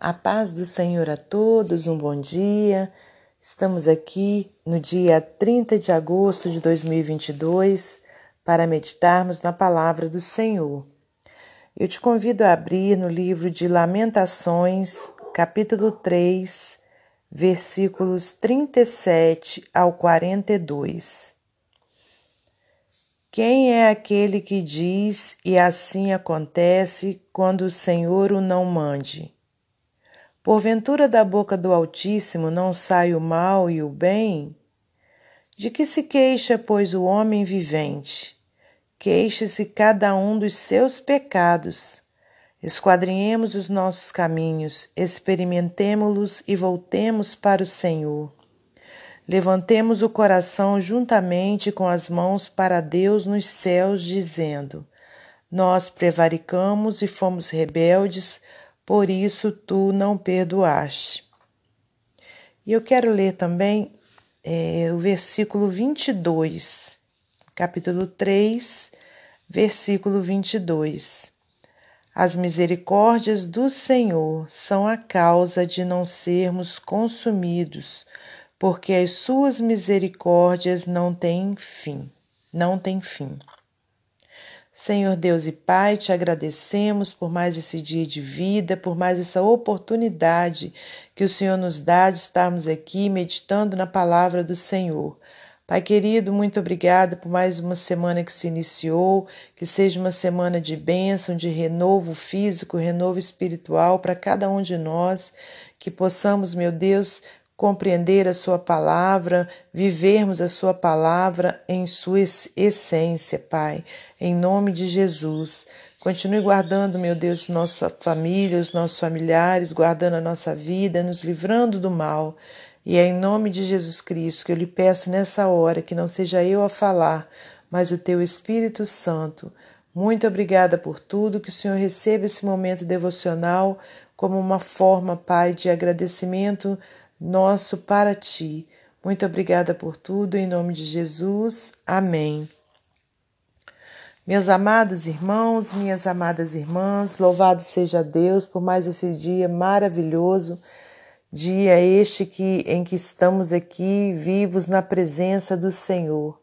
A paz do Senhor a todos, um bom dia. Estamos aqui no dia 30 de agosto de 2022 para meditarmos na palavra do Senhor. Eu te convido a abrir no livro de Lamentações, capítulo 3, versículos 37 ao 42. Quem é aquele que diz e assim acontece quando o Senhor o não mande? Porventura da boca do Altíssimo não sai o mal e o bem? De que se queixa, pois, o homem vivente? Queixe-se cada um dos seus pecados. Esquadrinhemos os nossos caminhos, experimentemo-los e voltemos para o Senhor. Levantemos o coração juntamente com as mãos para Deus nos céus, dizendo: Nós prevaricamos e fomos rebeldes, por isso tu não perdoaste. E eu quero ler também é, o versículo 22, capítulo 3, versículo 22. As misericórdias do Senhor são a causa de não sermos consumidos porque as suas misericórdias não têm fim, não têm fim. Senhor Deus e Pai, te agradecemos por mais esse dia de vida, por mais essa oportunidade que o Senhor nos dá de estarmos aqui meditando na palavra do Senhor. Pai querido, muito obrigada por mais uma semana que se iniciou, que seja uma semana de bênção, de renovo físico, renovo espiritual para cada um de nós, que possamos, meu Deus, compreender a Sua palavra, vivermos a Sua palavra em sua essência, Pai, em nome de Jesus. Continue guardando, meu Deus, nossa família, os nossos familiares, guardando a nossa vida, nos livrando do mal. E é em nome de Jesus Cristo que eu lhe peço nessa hora que não seja eu a falar, mas o teu Espírito Santo. Muito obrigada por tudo, que o Senhor receba esse momento devocional como uma forma, Pai, de agradecimento nosso para ti. Muito obrigada por tudo, em nome de Jesus. Amém. Meus amados irmãos, minhas amadas irmãs, louvado seja Deus por mais esse dia maravilhoso, dia este que em que estamos aqui vivos na presença do Senhor.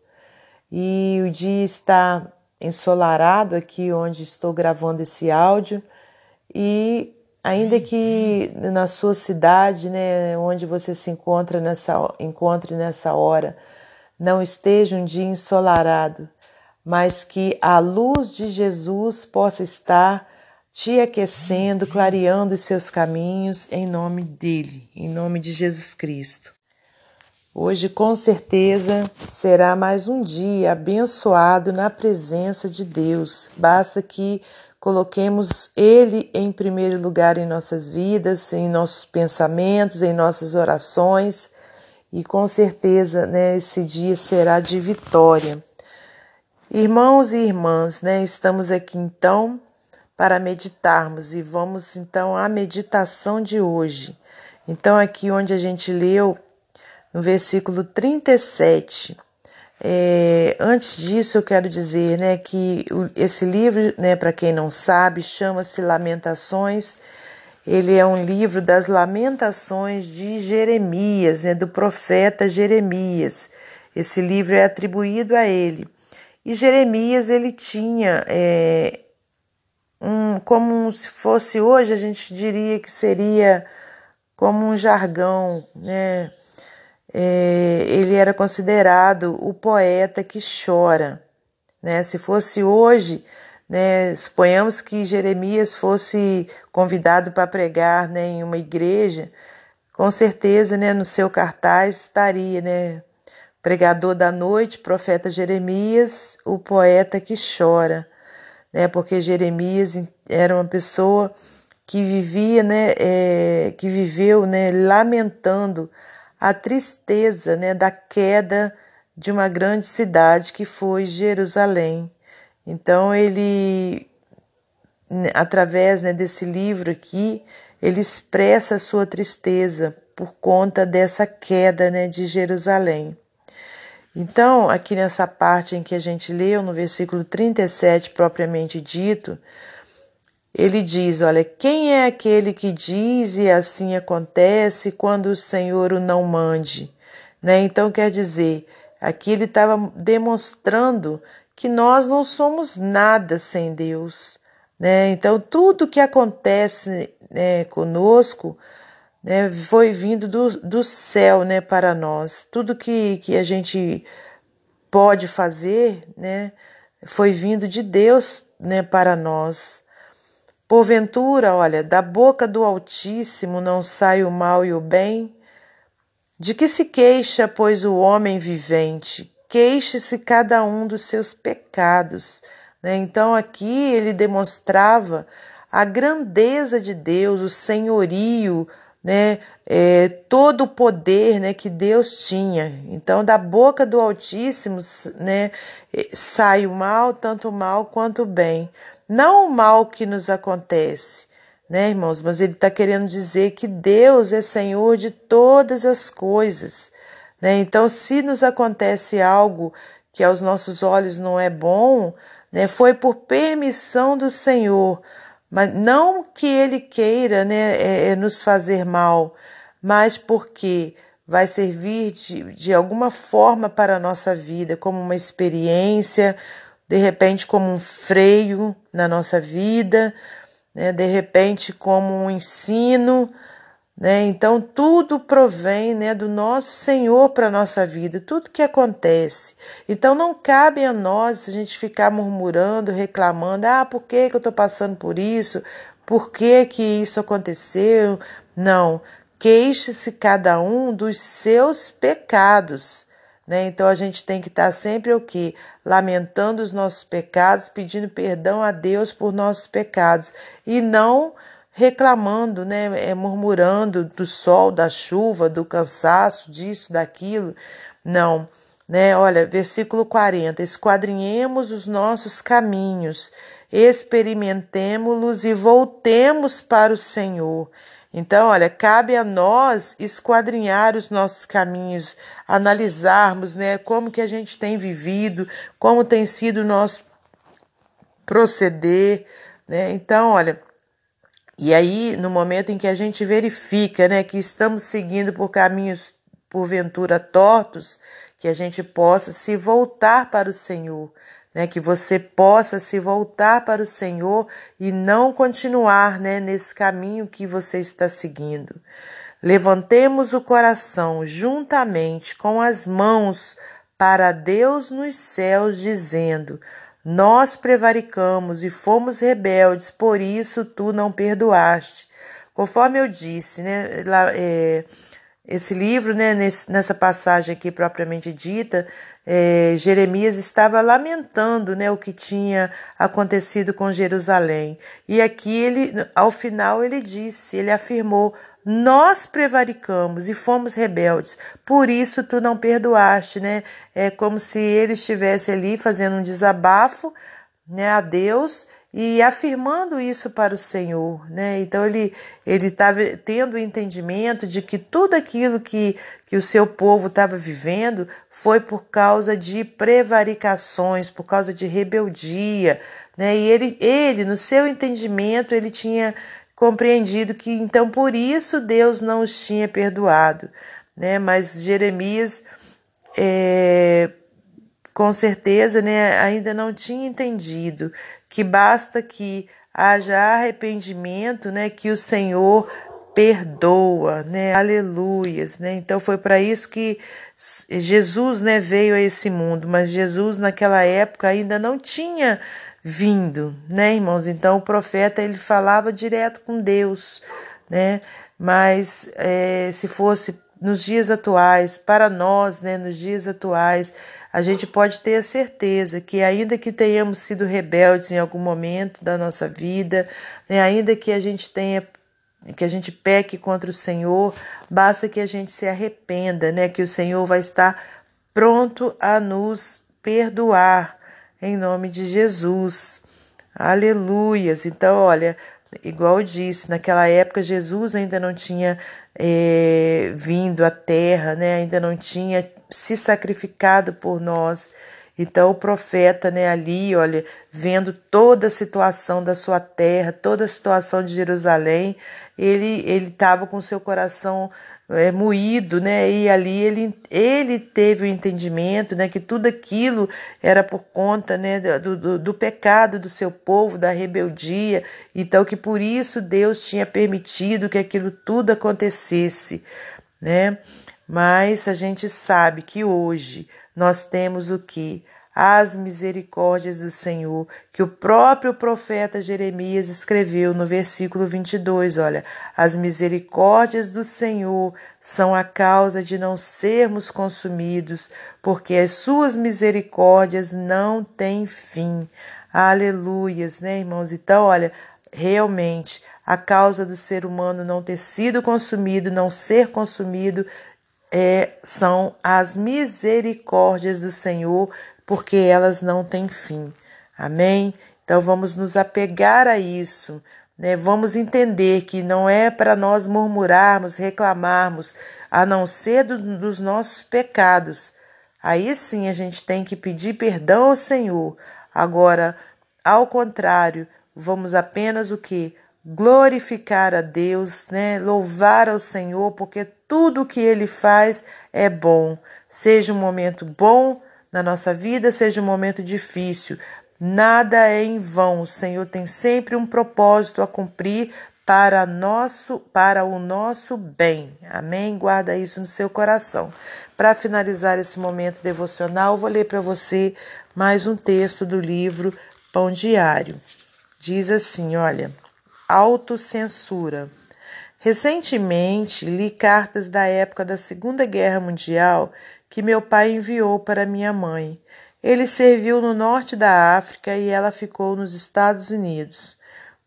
E o dia está ensolarado aqui onde estou gravando esse áudio e ainda que na sua cidade, né, onde você se encontra nessa, encontre nessa hora, não esteja um dia ensolarado, mas que a luz de Jesus possa estar te aquecendo, clareando os seus caminhos em nome dele, em nome de Jesus Cristo. Hoje, com certeza, será mais um dia abençoado na presença de Deus. Basta que Coloquemos Ele em primeiro lugar em nossas vidas, em nossos pensamentos, em nossas orações, e com certeza né, esse dia será de vitória. Irmãos e irmãs, né, estamos aqui então para meditarmos e vamos então à meditação de hoje. Então, aqui onde a gente leu no versículo 37 é, antes disso, eu quero dizer né, que esse livro, né, para quem não sabe, chama-se Lamentações. Ele é um livro das Lamentações de Jeremias, né, do profeta Jeremias. Esse livro é atribuído a ele. E Jeremias ele tinha é, um, como se fosse hoje a gente diria que seria como um jargão, né? É, ele era considerado o poeta que chora. Né? Se fosse hoje, né, suponhamos que Jeremias fosse convidado para pregar né, em uma igreja, com certeza né, no seu cartaz estaria né, pregador da noite, profeta Jeremias, o poeta que chora, né, porque Jeremias era uma pessoa que vivia, né, é, que viveu né, lamentando a tristeza né, da queda de uma grande cidade que foi Jerusalém. Então ele, né, através né, desse livro aqui, ele expressa a sua tristeza por conta dessa queda né, de Jerusalém. Então, aqui nessa parte em que a gente leu, no versículo 37 propriamente dito, ele diz: Olha, quem é aquele que diz e assim acontece quando o Senhor o não mande? Né? Então, quer dizer, aqui ele estava demonstrando que nós não somos nada sem Deus. Né? Então, tudo que acontece né, conosco né, foi vindo do, do céu né, para nós. Tudo que, que a gente pode fazer né, foi vindo de Deus né, para nós. Porventura, olha, da boca do Altíssimo não sai o mal e o bem? De que se queixa, pois, o homem vivente? Queixe-se cada um dos seus pecados. Né? Então, aqui ele demonstrava a grandeza de Deus, o senhorio, né? É, todo o poder né, que Deus tinha. Então, da boca do Altíssimo né, sai o mal, tanto o mal quanto o bem. Não o mal que nos acontece, né, irmãos? Mas ele está querendo dizer que Deus é Senhor de todas as coisas. Né? Então, se nos acontece algo que aos nossos olhos não é bom, né, foi por permissão do Senhor, mas não que Ele queira né, é, é nos fazer mal, mas porque vai servir de, de alguma forma para a nossa vida, como uma experiência, de repente como um freio na nossa vida, né? de repente como um ensino. Né? Então, tudo provém né, do nosso Senhor para a nossa vida, tudo que acontece. Então, não cabe a nós a gente ficar murmurando, reclamando: ah, por que, que eu estou passando por isso? Por que, que isso aconteceu? Não. Queixe-se cada um dos seus pecados. Né? Então a gente tem que estar sempre o que? Lamentando os nossos pecados, pedindo perdão a Deus por nossos pecados e não reclamando, né? É, murmurando do sol, da chuva, do cansaço, disso, daquilo. Não. Né? Olha, versículo 40: esquadrinhemos os nossos caminhos, experimentemo-los e voltemos para o Senhor. Então, olha, cabe a nós esquadrinhar os nossos caminhos, analisarmos, né, como que a gente tem vivido, como tem sido o nosso proceder, né? Então, olha, e aí no momento em que a gente verifica, né, que estamos seguindo por caminhos porventura tortos, que a gente possa se voltar para o Senhor, né, que você possa se voltar para o Senhor e não continuar né, nesse caminho que você está seguindo. Levantemos o coração juntamente com as mãos para Deus nos céus, dizendo: Nós prevaricamos e fomos rebeldes, por isso tu não perdoaste. Conforme eu disse, né, é, esse livro, né, nesse, nessa passagem aqui propriamente dita, é, Jeremias estava lamentando né, o que tinha acontecido com Jerusalém. E aqui ele, ao final, ele disse, ele afirmou: nós prevaricamos e fomos rebeldes, por isso tu não perdoaste, né? É como se ele estivesse ali fazendo um desabafo, né, a Deus e afirmando isso para o Senhor, né? Então ele ele estava tendo o entendimento de que tudo aquilo que, que o seu povo estava vivendo foi por causa de prevaricações, por causa de rebeldia, né? E ele ele no seu entendimento ele tinha compreendido que então por isso Deus não os tinha perdoado, né? Mas Jeremias é, com certeza, né, ainda não tinha entendido que basta que haja arrependimento, né, que o Senhor perdoa, né? Aleluias, né? Então foi para isso que Jesus, né, veio a esse mundo, mas Jesus naquela época ainda não tinha vindo, né, irmãos? Então o profeta ele falava direto com Deus, né? Mas é, se fosse nos dias atuais, para nós, né, nos dias atuais, a gente pode ter a certeza que, ainda que tenhamos sido rebeldes em algum momento da nossa vida, né, ainda que a gente tenha que a gente peque contra o Senhor, basta que a gente se arrependa, né? Que o Senhor vai estar pronto a nos perdoar em nome de Jesus. Aleluias. Então, olha, igual eu disse, naquela época Jesus ainda não tinha é, vindo à terra, né? Ainda não tinha se sacrificado por nós. Então o profeta, né, ali, olha, vendo toda a situação da sua terra, toda a situação de Jerusalém, ele ele estava com seu coração é, moído, né? E ali ele, ele teve o entendimento, né? Que tudo aquilo era por conta, né? Do, do, do pecado do seu povo, da rebeldia. Então que por isso Deus tinha permitido que aquilo tudo acontecesse, né? Mas a gente sabe que hoje nós temos o que? As misericórdias do Senhor, que o próprio profeta Jeremias escreveu no versículo 22. Olha, as misericórdias do Senhor são a causa de não sermos consumidos, porque as suas misericórdias não têm fim. Aleluias, né, irmãos? Então, olha, realmente, a causa do ser humano não ter sido consumido, não ser consumido, é, são as misericórdias do Senhor, porque elas não têm fim. Amém? Então vamos nos apegar a isso. Né? Vamos entender que não é para nós murmurarmos, reclamarmos, a não ser do, dos nossos pecados. Aí sim a gente tem que pedir perdão ao Senhor. Agora, ao contrário, vamos apenas o que? Glorificar a Deus, né? Louvar ao Senhor, porque tudo que ele faz é bom. Seja um momento bom na nossa vida, seja um momento difícil, nada é em vão. O Senhor tem sempre um propósito a cumprir para nosso para o nosso bem. Amém? Guarda isso no seu coração. Para finalizar esse momento devocional, vou ler para você mais um texto do livro Pão Diário. Diz assim, olha: autocensura. Recentemente li cartas da época da Segunda Guerra Mundial que meu pai enviou para minha mãe. Ele serviu no norte da África e ela ficou nos Estados Unidos.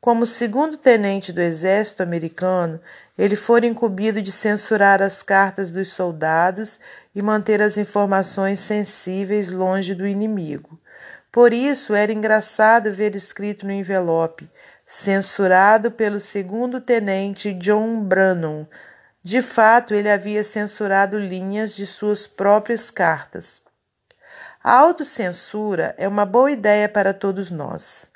Como segundo tenente do exército americano, ele fora incumbido de censurar as cartas dos soldados e manter as informações sensíveis longe do inimigo. Por isso era engraçado ver escrito no envelope: censurado pelo segundo tenente John Brannon. De fato, ele havia censurado linhas de suas próprias cartas. A autocensura é uma boa ideia para todos nós.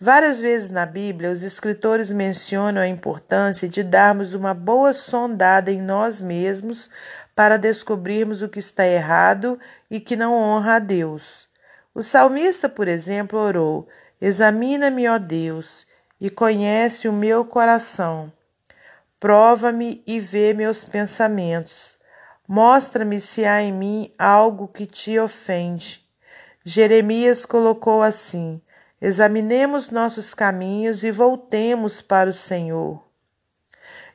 Várias vezes na Bíblia, os escritores mencionam a importância de darmos uma boa sondada em nós mesmos para descobrirmos o que está errado e que não honra a Deus. O salmista, por exemplo, orou: Examina-me, ó Deus, e conhece o meu coração. Prova-me e vê meus pensamentos. Mostra-me se há em mim algo que te ofende. Jeremias colocou assim: Examinemos nossos caminhos e voltemos para o Senhor.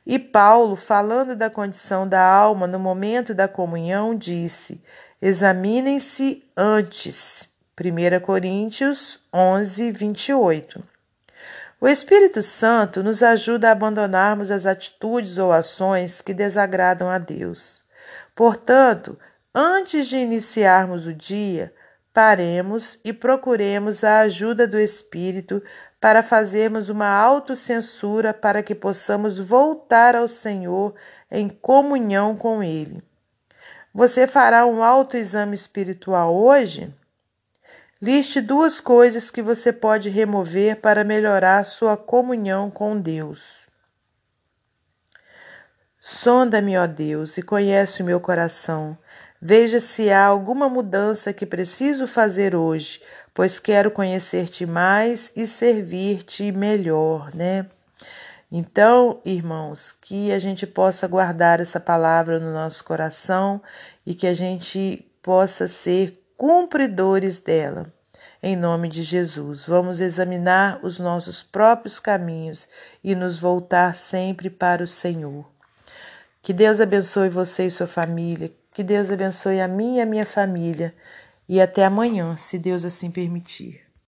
E Paulo, falando da condição da alma no momento da comunhão, disse: Examinem-se antes. 1 Coríntios 11, 28. O Espírito Santo nos ajuda a abandonarmos as atitudes ou ações que desagradam a Deus. Portanto, antes de iniciarmos o dia, paremos e procuremos a ajuda do Espírito para fazermos uma autocensura para que possamos voltar ao Senhor em comunhão com Ele. Você fará um autoexame espiritual hoje? Liste duas coisas que você pode remover para melhorar sua comunhão com Deus. Sonda-me, ó Deus, e conhece o meu coração. Veja se há alguma mudança que preciso fazer hoje, pois quero conhecer-te mais e servir-te melhor, né? Então, irmãos, que a gente possa guardar essa palavra no nosso coração e que a gente possa ser cumpridores dela. Em nome de Jesus, vamos examinar os nossos próprios caminhos e nos voltar sempre para o Senhor. Que Deus abençoe você e sua família, que Deus abençoe a mim e a minha família. E até amanhã, se Deus assim permitir.